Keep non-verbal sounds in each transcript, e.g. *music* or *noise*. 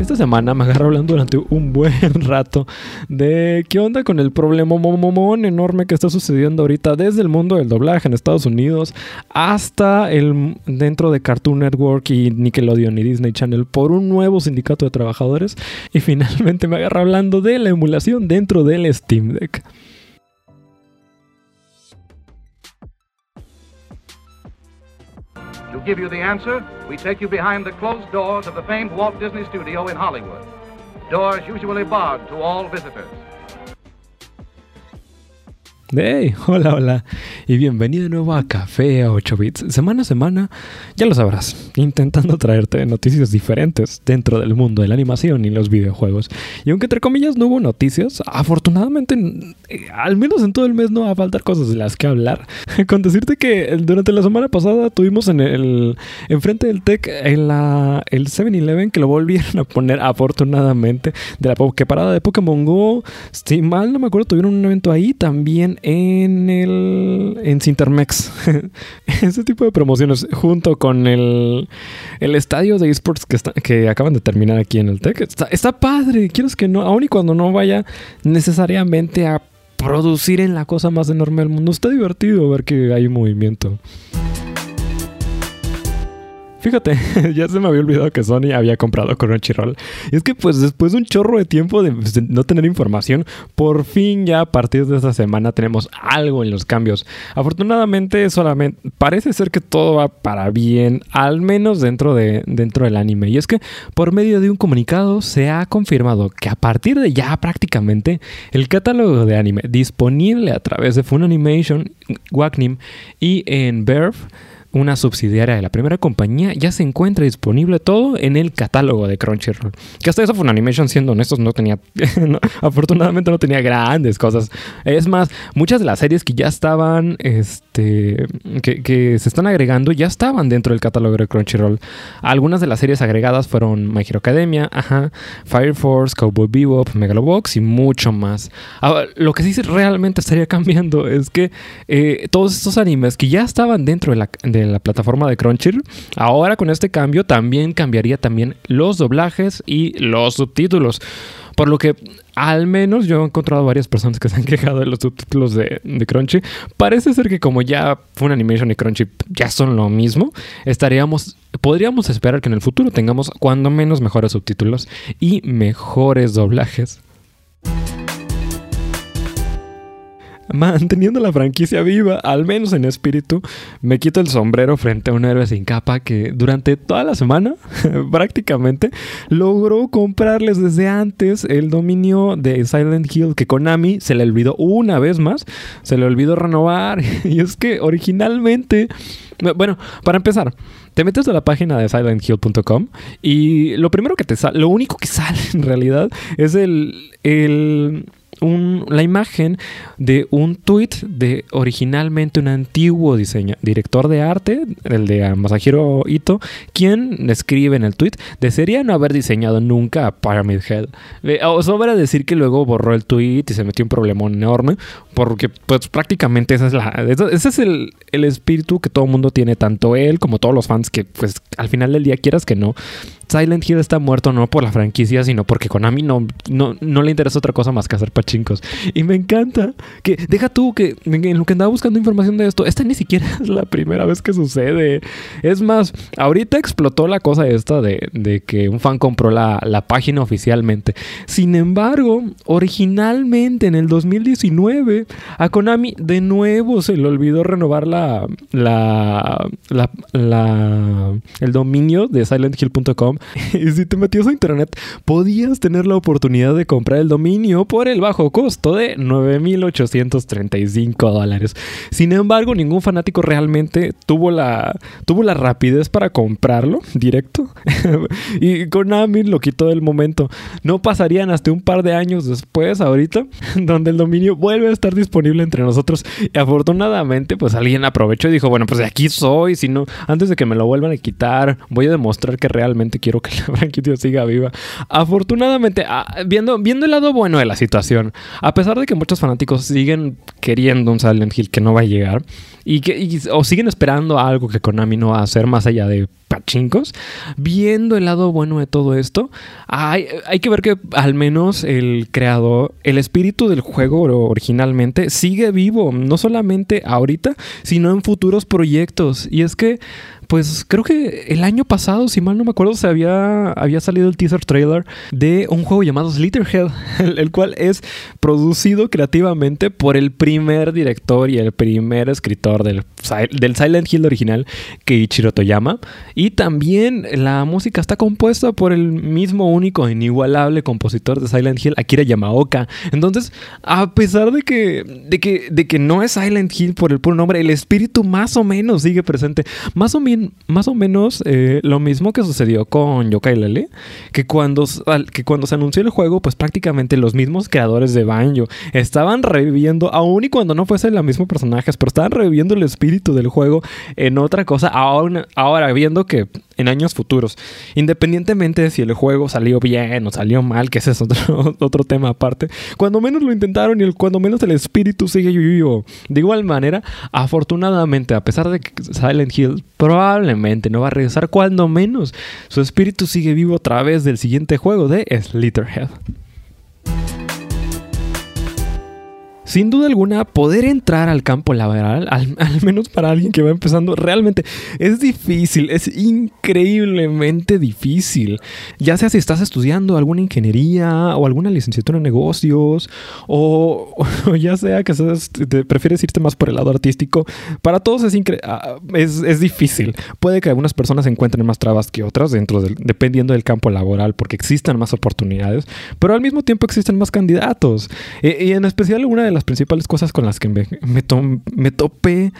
Esta semana me agarro hablando durante un buen *laughs* rato de qué onda con el problema momomón enorme que está sucediendo ahorita desde el mundo del doblaje en Estados Unidos hasta el dentro de Cartoon Network y Nickelodeon y Disney Channel por un nuevo sindicato de trabajadores y *laughs* finalmente me agarro hablando de la emulación dentro del Steam Deck. Give you the answer, we take you behind the closed doors of the famed Walt Disney Studio in Hollywood. Doors usually barred to all visitors. Hey, *laughs* hola, hola y bienvenido de nuevo a Café a 8 bits. Semana a semana, ya lo sabrás, intentando traerte noticias diferentes dentro del mundo de la animación y los videojuegos. Y aunque entre comillas no hubo noticias, afortunadamente, eh, al menos en todo el mes no va a faltar cosas de las que hablar. *laughs* Con decirte que durante la semana pasada tuvimos en el enfrente del Tech en la, el 7-Eleven que lo volvieron a poner afortunadamente de la parada de Pokémon Go. Si mal no me acuerdo, tuvieron un evento ahí también en el en Cintermex. *laughs* Ese tipo de promociones junto con el, el estadio de esports que, que acaban de terminar aquí en el Tech. Está, está padre, quiero que no, aun y cuando no vaya necesariamente a producir en la cosa más enorme del mundo, está divertido ver que hay movimiento. Fíjate, *laughs* ya se me había olvidado que Sony había comprado Crunchyroll. Y es que pues después de un chorro de tiempo de, pues, no tener información, por fin ya a partir de esta semana tenemos algo en los cambios. Afortunadamente solamente parece ser que todo va para bien, al menos dentro, de, dentro del anime. Y es que por medio de un comunicado se ha confirmado que a partir de ya prácticamente el catálogo de anime disponible a través de Funimation, Wacnim y en Verve una subsidiaria de la primera compañía, ya se encuentra disponible todo en el catálogo de Crunchyroll. Que hasta eso Funimation, siendo honestos, no tenía, *laughs* afortunadamente no tenía grandes cosas. Es más, muchas de las series que ya estaban, este, que, que, se están agregando, ya estaban dentro del catálogo de Crunchyroll. Algunas de las series agregadas fueron My Hero Academia, ajá, Fire Force, Cowboy Bebop, Megalobox y mucho más. Ahora, lo que sí realmente estaría *laughs* cambiando es que eh, todos estos animes que ya estaban dentro de la, de la plataforma de Crunchyroll. Ahora con este cambio también cambiaría también los doblajes y los subtítulos. Por lo que al menos yo he encontrado varias personas que se han quejado de los subtítulos de, de Crunchy. Parece ser que como ya Fun Animation y Crunchy ya son lo mismo, estaríamos, podríamos esperar que en el futuro tengamos cuando menos mejores subtítulos y mejores doblajes. Manteniendo la franquicia viva, al menos en espíritu, me quito el sombrero frente a un héroe sin capa que durante toda la semana *laughs* prácticamente logró comprarles desde antes el dominio de Silent Hill que Konami se le olvidó una vez más, se le olvidó renovar. *laughs* Y es que originalmente, bueno, para empezar, te metes a la página de silenthill.com y lo primero que te sale, lo único que *laughs* sale en realidad es el, el un, la imagen de un tweet de originalmente un antiguo diseño, director de arte, el de Masahiro Ito, quien escribe en el tweet, desearía no haber diseñado nunca a Pyramid Head. Eh, sobra decir que luego borró el tweet y se metió un problemón enorme, porque pues prácticamente esa es la, ese es el, el espíritu que todo el mundo tiene, tanto él como todos los fans, que pues al final del día quieras que no, Silent Hill está muerto no por la franquicia, sino porque Konami no, no, no le interesa otra cosa más que hacer pachincos. Y me encanta que, deja tú que en lo que andaba buscando información de esto, esta ni siquiera *laughs* es la primera vez que sucede. Es más, ahorita explotó la cosa esta de, de que un fan compró la, la, página oficialmente. Sin embargo, originalmente en el 2019, a Konami de nuevo se le olvidó renovar la, la, la, la el dominio de silenthill.com *laughs* y si te metías a internet, podías tener la oportunidad de comprar el dominio por el bajo costo de 9.835 dólares. Sin embargo, ningún fanático realmente tuvo la, tuvo la rapidez para comprarlo directo. *laughs* y Konami lo quitó del momento. No pasarían hasta un par de años después, ahorita, *laughs* donde el dominio vuelve a estar disponible entre nosotros. Afortunadamente, pues alguien aprovechó y dijo, bueno, pues aquí soy, si no, antes de que me lo vuelvan a quitar, voy a demostrar que realmente quiero que *laughs* la franquicia siga viva. Afortunadamente, ah, viendo, viendo el lado bueno de la situación, a pesar de que muchos fanáticos siguen queriendo un Silent Hill que no va a llegar, y que o siguen esperando algo que Konami no va a hacer más allá de pachincos, viendo el lado bueno de todo esto, hay, hay que ver que al menos el creador, el espíritu del juego originalmente sigue vivo, no solamente ahorita, sino en futuros proyectos. Y es que pues creo que el año pasado, si mal no me acuerdo, se había, había salido el teaser trailer de un juego llamado Slitterhead, *laughs* el, el, cual es producido creativamente por el primer director y el primer escritor del, del Silent Hill original, Keiichiro Toyama. Y también la música está compuesta por el mismo único e inigualable compositor de Silent Hill, Akira Yamaoka. Entonces, a pesar de que, de que, de que no es Silent Hill por el puro nombre, el espíritu más o menos sigue presente. Más o menos más o menos eh, lo mismo que sucedió con Yokai Lele, que cuando, que cuando se anunció el juego, pues prácticamente los mismos creadores de Banjo estaban reviviendo, aún y cuando no fuesen los mismos personajes, pero estaban reviviendo el espíritu del juego en otra cosa, ahora, ahora viendo que en años futuros. Independientemente de si el juego salió bien o salió mal, que ese es otro, *laughs* otro tema aparte, cuando menos lo intentaron y cuando menos el espíritu sigue vivo. De igual manera, afortunadamente, a pesar de que Silent Hill probablemente no va a regresar, cuando menos su espíritu sigue vivo a través del siguiente juego de Slitterhead. Sin duda alguna, poder entrar al campo laboral, *laughs* al, menos para alguien que va empezando, realmente es difícil, es increíblemente difícil. Ya sea si estás estudiando alguna ingeniería o alguna licenciatura en negocios, o, ya sea que te prefieres irte más por el lado artístico, para todos es, ah, es, es, difícil. Puede que algunas personas encuentren más trabas que otras dentro del, dependiendo del campo laboral, porque existen más oportunidades, pero al mismo tiempo existen más candidatos. E, y en especial una de las las principales cosas con las que me, me, topé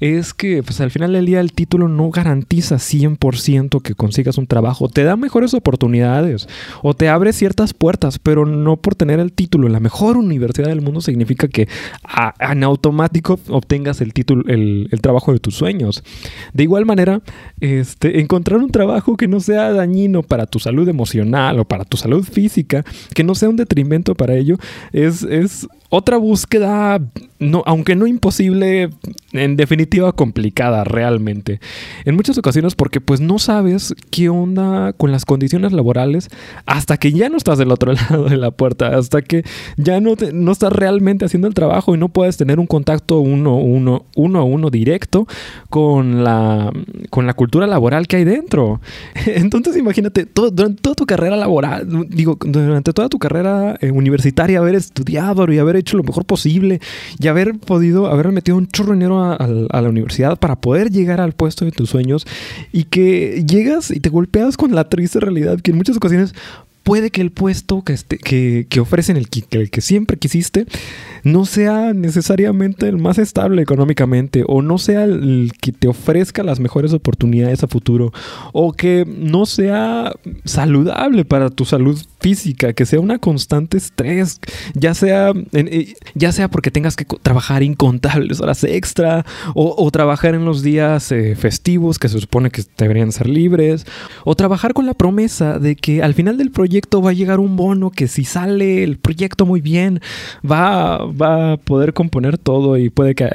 es que pues, al final del día el título no garantiza 100% que consigas un trabajo. Te da mejores oportunidades o te abre ciertas puertas, pero no por tener el título la mejor universidad del mundo significa que en automático obtengas el título, el, trabajo de tus sueños. De igual manera, este, encontrar un trabajo que no sea dañino para tu salud emocional o para tu salud física, que no sea un detrimento para ello, es otra búsqueda, aunque no imposible, en definitiva complicada realmente. En muchas ocasiones porque pues no sabes qué onda con las condiciones laborales hasta que ya no estás del otro *laughs* lado de la puerta, hasta que ya no, no estás realmente haciendo el trabajo y no puedes tener un contacto uno, uno, uno a uno directo con la, con la cultura laboral que hay dentro. *laughs* Entonces imagínate, durante toda tu carrera laboral, digo, durante toda tu carrera eh, universitaria, haber estudiado y haber hecho lo mejor posible y haber podido, haber metido un chorro de dinero a, a, la universidad para poder llegar al puesto de tus sueños y que llegas y te golpeas con la triste realidad que en muchas ocasiones puede que el puesto que, este, que, que ofrecen, el el que siempre quisiste, no sea necesariamente el más estable económicamente o no sea el que te ofrezca las mejores oportunidades a futuro o que no sea saludable para tu salud física, que sea una constante estrés, ya sea, eh, ya sea porque tengas que trabajar incontables horas extra o, trabajar en los días eh, festivos que se supone que deberían ser libres o trabajar con la promesa de que al final del proyecto va a llegar un bono que si sale el proyecto muy bien va, va a poder componer todo y puede que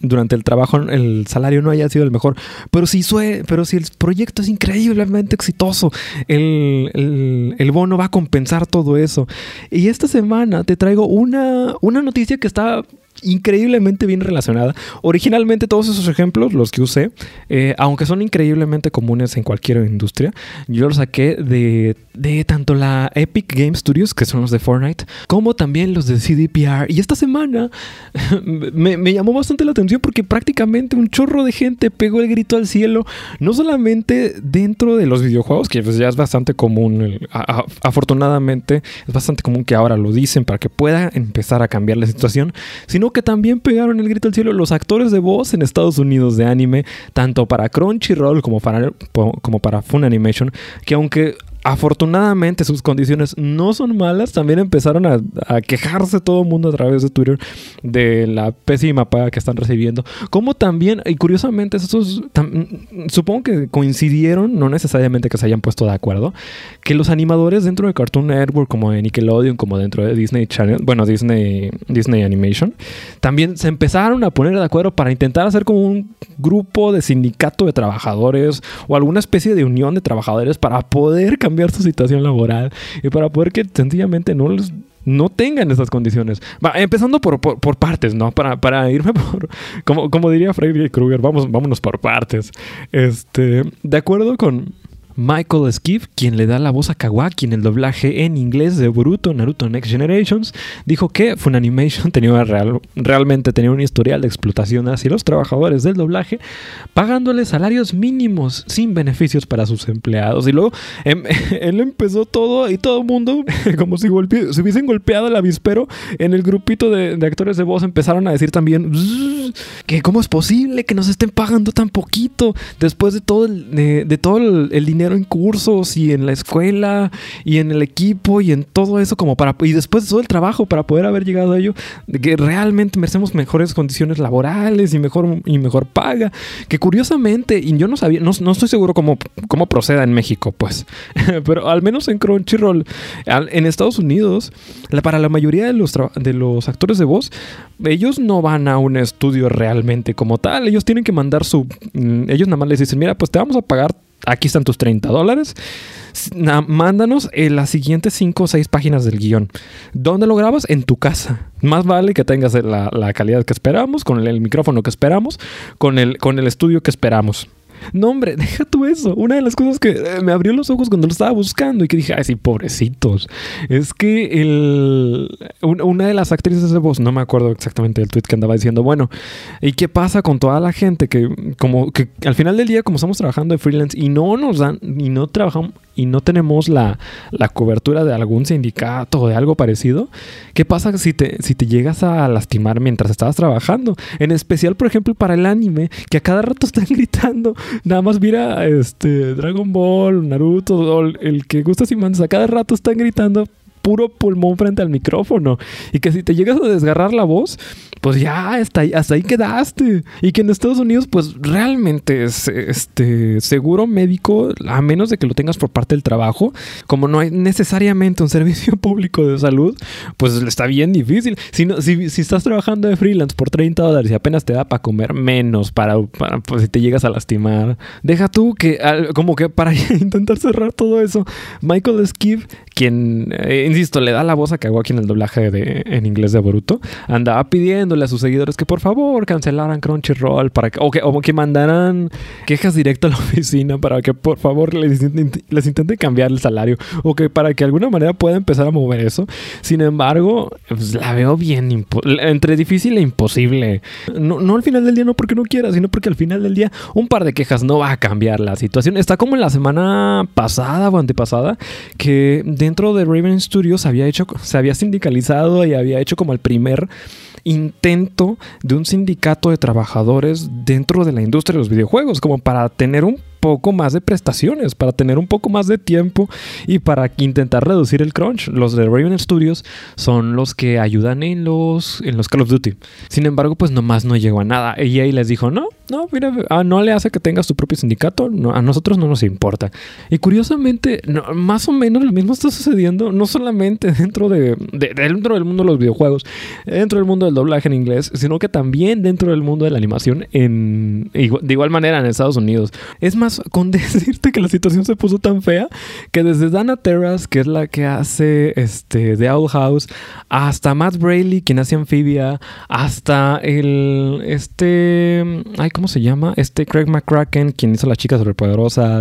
durante el trabajo el salario no haya sido el mejor. Pero si, pero si el proyecto es increíblemente exitoso, el, el, bono va a compensar todo eso. Y esta semana te traigo una, una noticia que está increíblemente bien relacionada. Originalmente todos esos ejemplos, los que usé, eh, aunque son increíblemente comunes en cualquier industria, yo los saqué de, de, tanto la Epic Game Studios, que son los de Fortnite, como también los de CDPR. Y esta semana *laughs* me, llamó bastante la atención porque prácticamente un chorro de gente pegó el grito al cielo, no solamente dentro de los videojuegos, que pues ya es bastante común, afortunadamente es bastante común que ahora lo dicen para que pueda empezar a cambiar la situación, sino que también pegaron el grito al cielo los actores de voz en Estados Unidos de anime, tanto para Crunchyroll como para, como para Funimation, que aunque afortunadamente sus condiciones no son malas. También empezaron a, quejarse todo el mundo a través de Twitter de la pésima paga que están recibiendo. Como también, y curiosamente, estos supongo que coincidieron, no necesariamente que se hayan puesto de acuerdo, que los animadores dentro de Cartoon Network, como de Nickelodeon, como dentro de Disney Channel, bueno, Disney, Disney Animation, también se empezaron a poner de acuerdo para intentar hacer como un grupo de sindicato de trabajadores o alguna especie de unión de trabajadores para poder cambiar su situación laboral y para poder que sencillamente no no tengan esas condiciones. Va, empezando por, por, partes, ¿no? Para, para, irme *laughs* por, como, como diría Freddy Krueger, vamos, vámonos por partes. Este, de acuerdo con, Michael Skiff, quien le da la voz a Kawaki en el doblaje en inglés de Boruto Naruto Next Generations, dijo que Funimation *laughs* tenía real, realmente tenía un historial de explotación hacia los trabajadores del doblaje, pagándoles salarios mínimos sin beneficios para sus empleados. Y luego em, *laughs* él empezó todo y todo el mundo, *laughs* como si se hubiesen golpeado el avispero, en el grupito de, actores de voz empezaron a decir también que cómo es posible que nos estén pagando tan poquito después de todo de, todo el dinero en cursos y en la escuela y en el equipo y en todo eso como para y después de todo el trabajo para poder haber llegado a ello de que realmente merecemos mejores condiciones laborales y mejor y mejor paga. Que curiosamente y yo no sabía no, estoy seguro cómo, cómo proceda en México pues *laughs* pero al menos en Crunchyroll en Estados Unidos para la mayoría de los de los actores de voz ellos no van a un estudio realmente como tal. Ellos tienen que mandar su mm, ellos nada más les dicen mira pues te vamos a pagar aquí están tus 30 dólares. mándanos en las siguientes 5 o 6 páginas del guion. ¿Dónde lo grabas? En tu casa. Más vale que tengas la, calidad que esperamos, con el, micrófono que esperamos, con el, con el estudio que esperamos. No, hombre, *laughs* deja tú eso. Una de las cosas que eh, me abrió los ojos cuando lo estaba buscando y que dije, ay, sí, pobrecitos. Es que el, una de las actrices de voz, no me acuerdo exactamente del tweet que andaba diciendo, bueno, ¿y qué pasa con toda la gente que, como que al final del día, como estamos trabajando de freelance y no nos dan, y no trabajamos, y no tenemos la, cobertura de algún sindicato o de algo parecido, ¿qué pasa si te, si te llegas a lastimar mientras estabas trabajando? En especial, por ejemplo, para el anime, que a cada rato *laughs* están gritando, nada más mira este, Dragon Ball, Naruto, el que gusta mandas a cada rato están gritando puro pulmón frente al micrófono. Y que si te llegas a desgarrar la voz, pues ya hasta ahí, hasta ahí quedaste. Y que en Estados Unidos, pues realmente es este seguro médico, a menos de que lo tengas por parte del trabajo, como no hay necesariamente un *laughs* servicio público de salud, pues está bien difícil. Si, si, estás trabajando de freelance por 30 dólares y apenas te da para comer menos, para, pues, si te llegas a lastimar, deja tú que, como que para *laughs* intentar cerrar todo eso, Michael Skiff, quien, eh, insisto, le da la voz a Kawaki en el doblaje de, en inglés de Boruto, andaba a sus seguidores que por favor cancelaran Crunchyroll para que, o, que, mandaran quejas directo a la *laughs* oficina para que por favor les, les intenten cambiar el salario o que para que de alguna manera pueda empezar a mover eso. Sin embargo, pues, la veo bien entre difícil e imposible. No, no al final del día, no porque no quiera, sino porque al final del día un par de quejas no va a cambiar la situación. Está como en la semana pasada o antepasada que de dentro de Raven Studios había hecho, se había sindicalizado y había hecho como el primer intento de un sindicato de trabajadores dentro de la industria de los videojuegos, como para tener un poco más de prestaciones, para tener un poco más de tiempo y para intentar reducir el crunch. Los de Raven Studios son los que ayudan en los, en los Call of Duty. Sin embargo, pues nomás no llegó a nada. Ahí les dijo, no, no, mira, ah, no le hace que tengas tu propio sindicato, a nosotros no nos importa. Y curiosamente, más o menos lo mismo está sucediendo, no solamente *laughs* dentro, de, dentro del mundo de los videojuegos, dentro del mundo del doblaje en inglés, sino que también dentro del mundo de la animación en, de igual manera en Estados Unidos. Es con *laughs* decirte que la situación se puso tan fea que desde Dana Terras, que es la que hace este, The Owl House, hasta Matt Braley, quien hace Amphibia, hasta el. Este. Ay, ¿cómo se llama? Este Craig McCracken, quien hizo La Chica Superpoderosa,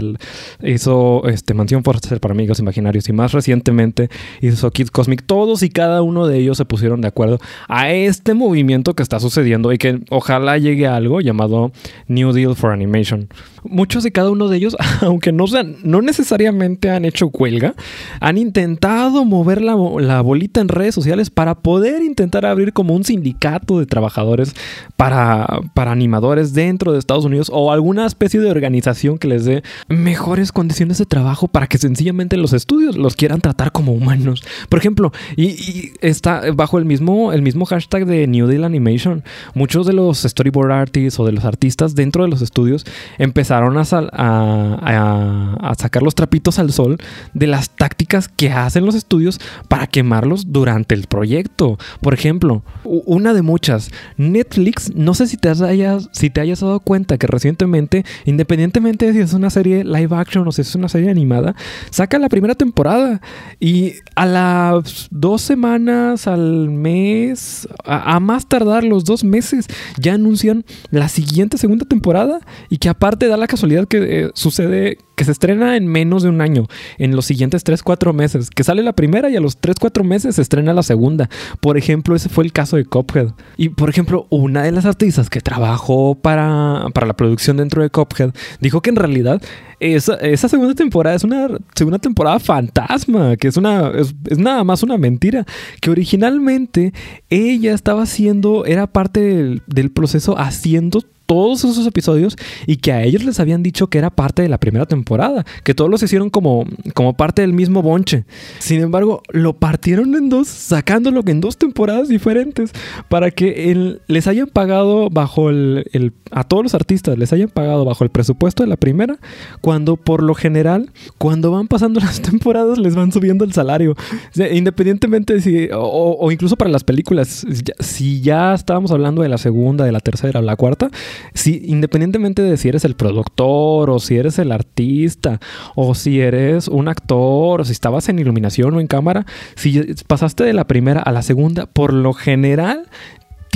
hizo este, Mansión Forcer para Amigos Imaginarios y más recientemente hizo Kids Cosmic. Todos y cada uno de ellos se pusieron de acuerdo a este movimiento que está sucediendo y que ojalá llegue a algo llamado New Deal for Animation. Muchos de cada uno de ellos, *laughs* aunque no, sean, no necesariamente han hecho huelga, han intentado mover la, la, bolita en redes sociales para poder intentar abrir como un sindicato de trabajadores para, para animadores de dentro de Estados Unidos o alguna especie de organización que les dé mejores condiciones de trabajo para que sencillamente los estudios los quieran tratar como humanos. Por ejemplo, y, está bajo el mismo, el mismo hashtag de New Deal Animation, muchos de los storyboard artists o de los artistas dentro de los estudios empezaron a, a, a sacar los trapitos al sol de las tácticas que hacen los estudios para quemarlos durante el proyecto. Por ejemplo, una de muchas, Netflix, no sé si te, hayas, si te hayas dado cuenta que recientemente, independientemente de si es una serie live action o si es una serie animada, saca la primera temporada y a las dos semanas, al mes, a, más tardar los dos meses, ya anuncian la siguiente segunda temporada y que aparte da la casualidad que eh, sucede que se estrena en menos de un año, en los siguientes 3-4 meses, que sale la primera y a los 3-4 meses se estrena la segunda. Por ejemplo, ese fue el caso de Cophead. Y por ejemplo, una de las artistas que trabajó para, para la producción dentro de Cophead dijo que en realidad esa, segunda temporada es una segunda temporada fantasma, que es, una, es, nada más una mentira, que originalmente ella estaba haciendo, era parte del proceso haciendo todos esos episodios y que a ellos les habían dicho que era parte de la primera temporada, que todos los hicieron como, como parte del mismo bonche. Sin embargo, lo partieron en dos, sacándolo en dos temporadas diferentes para que les hayan pagado bajo el, a todos los artistas les hayan pagado bajo el presupuesto de la primera, cuando por lo general, cuando van pasando *laughs* las temporadas les van subiendo el salario. independientemente de si, o, o incluso para las películas, si ya estábamos hablando de la segunda, de la tercera o la cuarta, si, independientemente de si eres el productor o si eres el artista o si eres un actor o si estabas en iluminación o en cámara, si pasaste de la primera a la segunda, por lo general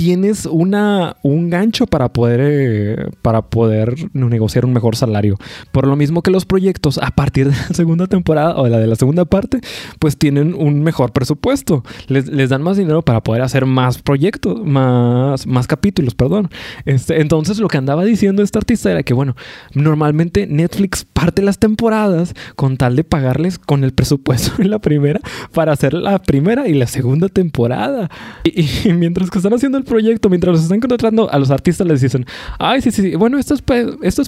tienes una, un gancho para poder, eh, para poder negociar un mejor salario. Por lo mismo que los proyectos a partir de la *laughs* segunda temporada o de la de la segunda parte, pues tienen un mejor presupuesto. Les, les dan más dinero para poder hacer más proyectos, más, más capítulos, perdón. Este, entonces lo que andaba diciendo este artista era que, bueno, normalmente Netflix parte las temporadas con tal de pagarles con el presupuesto *laughs* en la primera para hacer la primera y la segunda temporada. Y, y mientras que están haciendo el proyecto, mientras los están contratando a los artistas, les dicen, ay, sí, sí, bueno, esto es,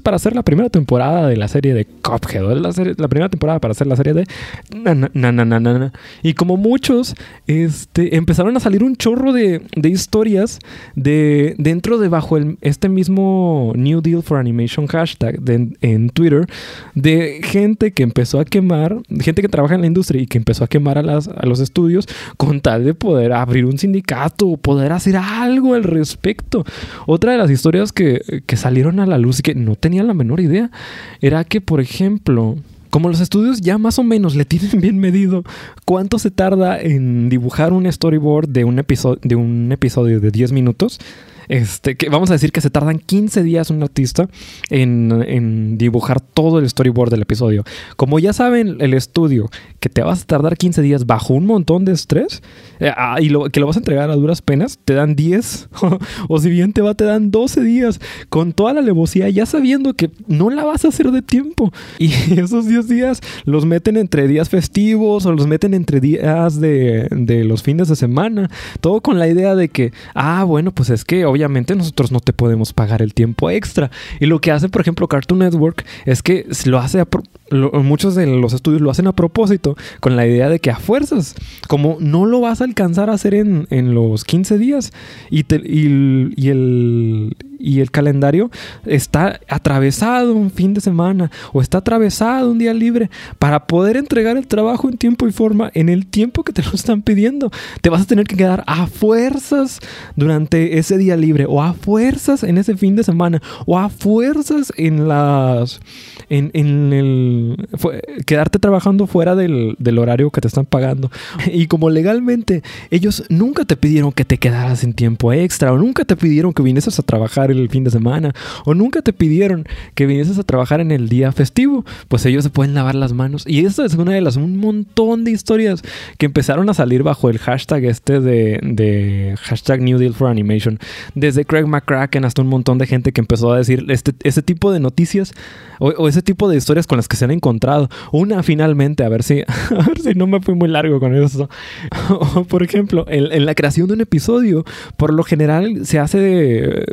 para hacer la primera temporada de la serie de Cuphead, la, la primera temporada para hacer la serie de... Na, y como muchos, este, empezaron a salir un chorro de, de historias de, dentro de bajo el, este mismo New Deal for Animation hashtag en Twitter, de gente que empezó a quemar, gente que trabaja en la industria y que empezó a quemar a, las, a los estudios con tal de poder abrir un sindicato o poder hacer algo algo al respecto. Otra de las historias que, salieron a la luz y que no tenía la menor idea era que, por ejemplo, como los estudios ya más o menos le tienen *laughs* bien medido cuánto se tarda en dibujar un storyboard de un episodio de, un episodio de 10 minutos, este, que vamos a decir que se tardan 15 días un artista en, dibujar todo el storyboard del episodio. Como ya saben el estudio que te vas a tardar 15 días bajo un montón de estrés eh, ah, y lo, que lo vas a entregar a duras penas, te dan 10 *laughs* o si bien te va, te dan 12 días con toda la alevosía, ya sabiendo que no la vas a hacer de tiempo. *laughs* Y esos 10 días los meten entre días festivos o los meten entre días de, los fines de semana. Todo con la idea de que, ah, bueno, pues es que nosotros no te podemos pagar el tiempo extra. Y lo que hace, por ejemplo, Cartoon Network es que lo hace a muchos de los estudios lo hacen a propósito con la idea de que a fuerzas, como no lo vas a alcanzar a hacer en, en los 15 días y, y, el, y el calendario está atravesado un fin de semana o está atravesado un día libre para poder entregar el trabajo en tiempo y forma en el tiempo que te lo están pidiendo. Te vas a tener que quedar a fuerzas durante ese día libre o a fuerzas en ese fin de semana o a fuerzas en las en, en el quedarte trabajando fuera del, del horario que te están pagando. *laughs* Y como legalmente ellos nunca te pidieron que te quedaras en tiempo extra o nunca te pidieron que vinieses a trabajar el fin de semana o nunca te pidieron que vinieses a trabajar en el día festivo, pues ellos se pueden lavar las manos. Y esta es una de las un montón de historias que empezaron a salir bajo el hashtag este de, de hashtag New Deal for Animation. Desde Craig McCracken hasta un montón de gente que empezó a decir este, ese tipo de noticias o, ese tipo de historias con las que se han encontrado. Una finalmente, a ver si, *laughs* a ver si no me fui muy largo con eso. *laughs* por ejemplo, en, la creación de un episodio, por lo general se hace,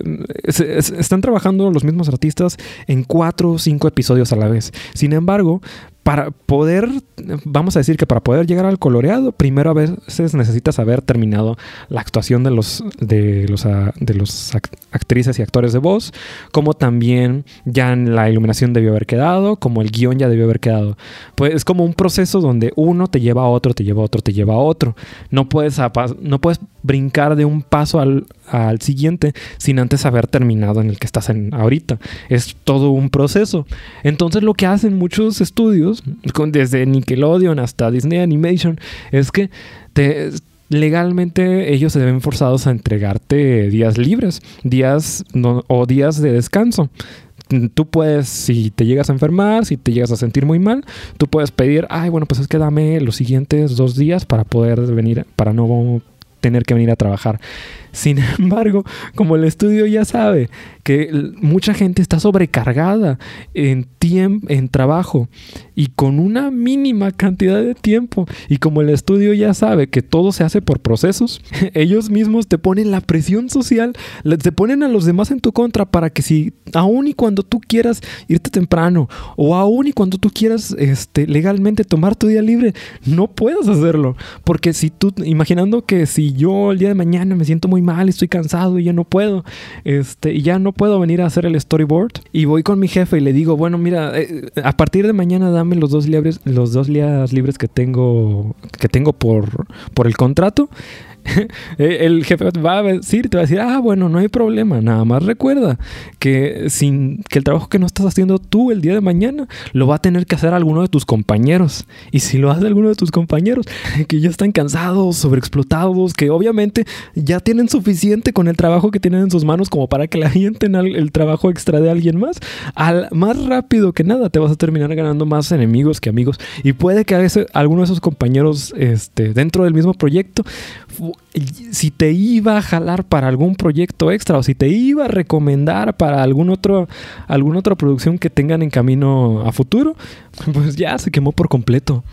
están trabajando los mismos artistas en cuatro o cinco episodios a la vez. Sin embargo, para poder, vamos a decir que para poder llegar al coloreado, primero a veces necesitas haber terminado la actuación de los, de los, ah, de los actrices y actores de voz, como también ya la iluminación debió haber quedado, como el guion ya debió haber quedado. Pues es como un proceso donde uno te lleva a otro, te lleva a otro, te lleva a otro. No puedes, no puedes brincar de un paso al, al siguiente sin antes haber terminado en el que estás en ahorita. Es todo un proceso. Entonces lo que hacen muchos estudios desde Nickelodeon hasta Disney Animation, es que legalmente ellos se ven forzados a entregarte días libres, días o días de descanso. Tú puedes, si te llegas a enfermar, si te llegas a sentir muy mal, tú puedes pedir, ay, bueno, pues es que dame los siguientes dos días para poder venir, para no tener que venir a trabajar. Sin *laughs* embargo, como el estudio ya sabe que mucha gente está sobrecargada en en trabajo y con una mínima cantidad de tiempo y como el estudio ya sabe que todo se hace por procesos, *laughs* ellos mismos te ponen la presión social, te ponen a los demás en tu contra para que si aún y cuando tú quieras irte temprano o aún y cuando tú quieras este, legalmente tomar tu día libre, no puedas hacerlo, porque si tú imaginando que si yo el día de mañana me siento muy mal, estoy cansado y ya no puedo, este, y ya no puedo venir a hacer el storyboard. Y voy con mi jefe y le digo, bueno, mira, eh, a partir de mañana dame los dos libres, los dos días libres que tengo, que tengo por, por el contrato. *laughs* Eh, el jefe va a decir, te va a decir, ah, bueno, no hay problema, nada más recuerda que, sin, que el trabajo que no estás haciendo tú el día de mañana lo va a tener que hacer alguno de tus compañeros. Y si lo hace alguno de tus compañeros *laughs* que ya están cansados, sobreexplotados, que obviamente ya tienen suficiente con el trabajo que tienen en sus manos como para que le avienten el trabajo extra de alguien más, al más rápido que nada te vas a terminar ganando más enemigos que amigos. Y puede que a veces alguno de esos compañeros este, dentro del mismo proyecto si te iba a jalar para algún proyecto extra o si te iba a recomendar para algún otro, alguna otra producción que tengan en camino a futuro, *laughs* pues ya se quemó por completo.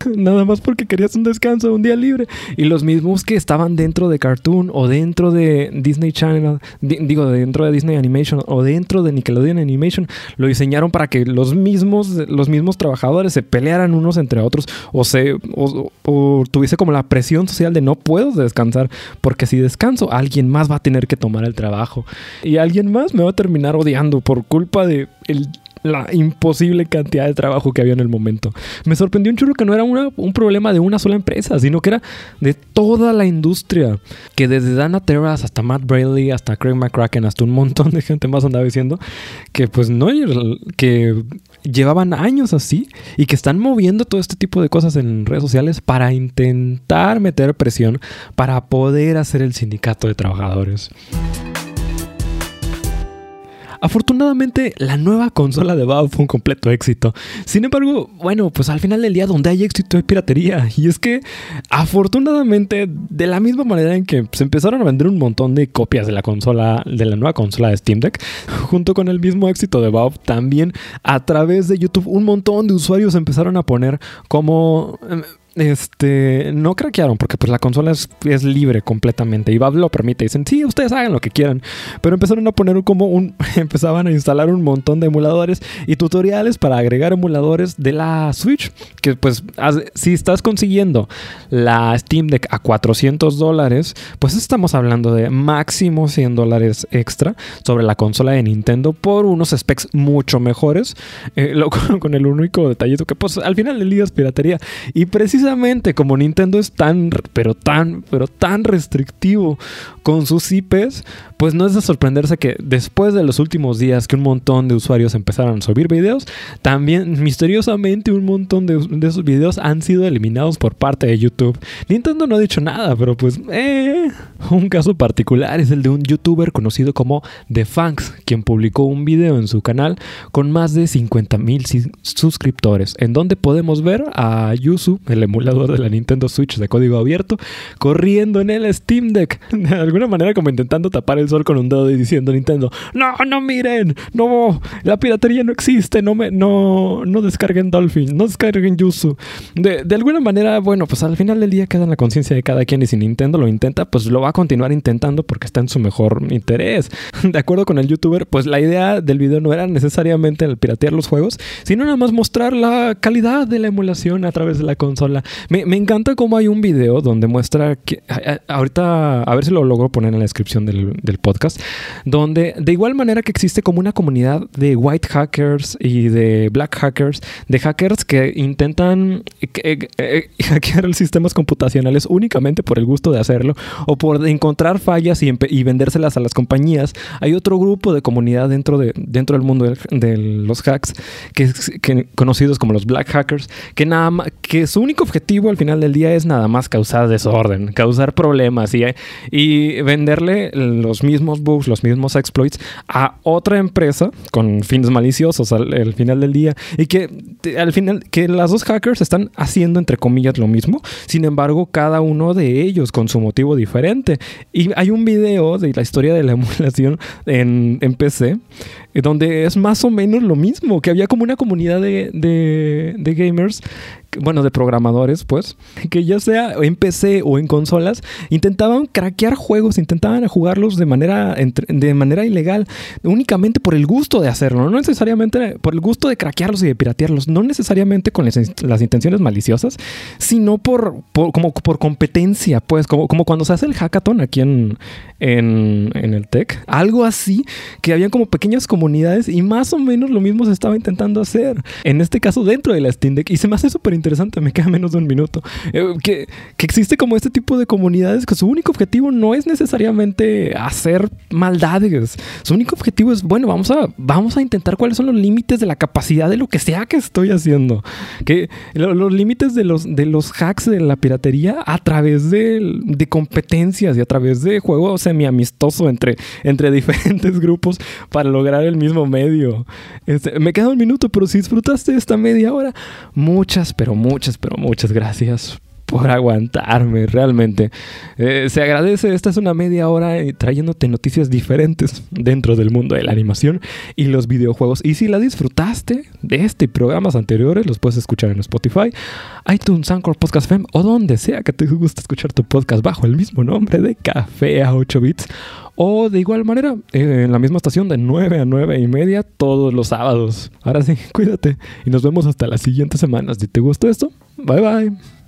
*laughs* Nada más porque querías un descanso, un día libre. Y los mismos que estaban dentro de Cartoon o dentro de Disney Channel, digo, dentro de Disney Animation o dentro de Nickelodeon Animation, lo diseñaron para que los mismos, los mismos trabajadores se pelearan unos entre otros o, se, o, tuviese como la presión social de no puedo descansar porque si descanso alguien más va a tener que tomar el trabajo y alguien más me va a terminar odiando por culpa de el la imposible cantidad de trabajo que había en el momento. Me sorprendió un churro que no era un problema de una sola empresa, sino que era de toda la industria. Que desde Dana Terras hasta Matt Braley, hasta Craig McCracken, hasta un montón de gente más andaba diciendo que pues no, que llevaban años así y que están moviendo todo este tipo de cosas en redes sociales para intentar meter presión para poder hacer el sindicato de trabajadores. Afortunadamente, la nueva consola de Valve fue un completo éxito. Sin embargo, bueno, pues al final del día donde hay éxito hay piratería. Y es que, afortunadamente, de la misma manera en que se empezaron a vender un montón de copias de la consola, de la nueva consola de Steam Deck, junto con el mismo éxito de Valve, también a través de YouTube un montón de usuarios empezaron a poner como em, este, no craquearon porque pues la consola es, libre completamente y Valve lo permite. Dicen, sí, ustedes hagan lo que quieran. Pero empezaron a poner como un, *laughs* empezaban a instalar un montón de emuladores y tutoriales para agregar emuladores de la Switch. Que pues si estás consiguiendo la Steam Deck a 400 dólares, pues estamos hablando de máximo 100 dólares extra sobre la consola de Nintendo por unos specs mucho mejores. Eh, *laughs* con el único detallito que pues al final día es piratería. Y precisamente como Nintendo es tan, pero tan, pero tan restrictivo con sus IPs, pues no es de sorprenderse que después de los últimos días que un montón de usuarios empezaron a subir videos, también misteriosamente un montón de, esos videos han sido eliminados por parte de YouTube. Nintendo no ha dicho nada, pero pues eh, un caso particular es el de un youtuber conocido como The Funks, quien publicó un video en su canal con más de 50 mil suscriptores, en donde podemos ver a Yuzu, el emulador de la Nintendo Switch de código abierto, corriendo en el Steam Deck, *laughs* de alguna manera como intentando tapar el sol con un dedo y diciendo Nintendo, no, no miren, no, la piratería no existe, no me, no, no descarguen Dolphin, no descarguen Yuzu. De, de alguna manera, bueno, pues al final del día queda en la conciencia de cada quien y si Nintendo lo intenta, pues lo va a continuar intentando porque está en su mejor interés. *laughs* De acuerdo con el youtuber, pues la idea del video no era necesariamente el piratear los juegos, sino nada más mostrar la calidad de la emulación a través de la consola. Me, me encanta cómo hay un video donde muestra que ahorita, a ver si lo logro poner en la descripción del, del podcast, donde de igual manera que existe como una comunidad de white hackers y de black hackers, de hackers que intentan eh, eh, *laughs* hackear sistemas computacionales únicamente por el gusto de hacerlo o por encontrar fallas y, y, vendérselas a las compañías. Hay otro grupo de comunidad dentro, de, dentro del mundo de, de los hacks, que, que, conocidos como los black hackers, que, nada que su único objetivo al final del día es nada más causar desorden, causar problemas y, venderle los mismos bugs, los mismos exploits a otra empresa con fines maliciosos al, al final del día y que al final que las dos hackers están haciendo entre comillas lo mismo, sin embargo cada uno de ellos con su motivo diferente. Y hay un video de la historia de la *laughs* emulación en, PC donde es más o menos lo mismo, que había como una comunidad de, de, de gamers bueno, de programadores, pues, *laughs* que ya sea en PC o en consolas, intentaban craquear juegos, intentaban jugarlos de manera, de manera ilegal, únicamente por el gusto de hacerlo, no necesariamente por el gusto de craquearlos y de piratearlos, no necesariamente con las, intenciones maliciosas, sino por, como por competencia, pues, como, cuando se hace el hackathon aquí en, en, en el tech, algo así, que habían como pequeñas comunidades y más o menos lo mismo se estaba intentando hacer, en este caso dentro de la Steam Deck, y se me hace súper interesante, me queda menos de un minuto. Eh, que, que, existe como este tipo de comunidades que su único objetivo no es necesariamente hacer maldades. Su único objetivo es, bueno, vamos a, vamos a intentar cuáles son los límites de la capacidad de lo que sea que estoy haciendo. Que lo, los límites de los, de los hacks de la piratería a través de, de competencias y a través de juegos semi-amistoso entre, entre *laughs* diferentes grupos para lograr el mismo medio. Este, me queda un minuto, pero si disfrutaste esta media hora, muchas, pero muchas, pero muchas gracias por aguantarme, realmente. Eh, se agradece, esta es una media hora eh, trayéndote noticias diferentes dentro del mundo de la animación y los videojuegos. Y si la disfrutaste de este y programas anteriores, los puedes escuchar en Spotify, iTunes, Anchor, Podcast Fem o donde sea que te guste escuchar tu podcast bajo el mismo nombre de Café a 8 bits. O de igual manera, eh, en la misma estación de 9 a 9 y media todos los sábados. Ahora sí, *laughs* cuídate y nos vemos hasta las siguientes semanas. Si te gustó esto, bye bye.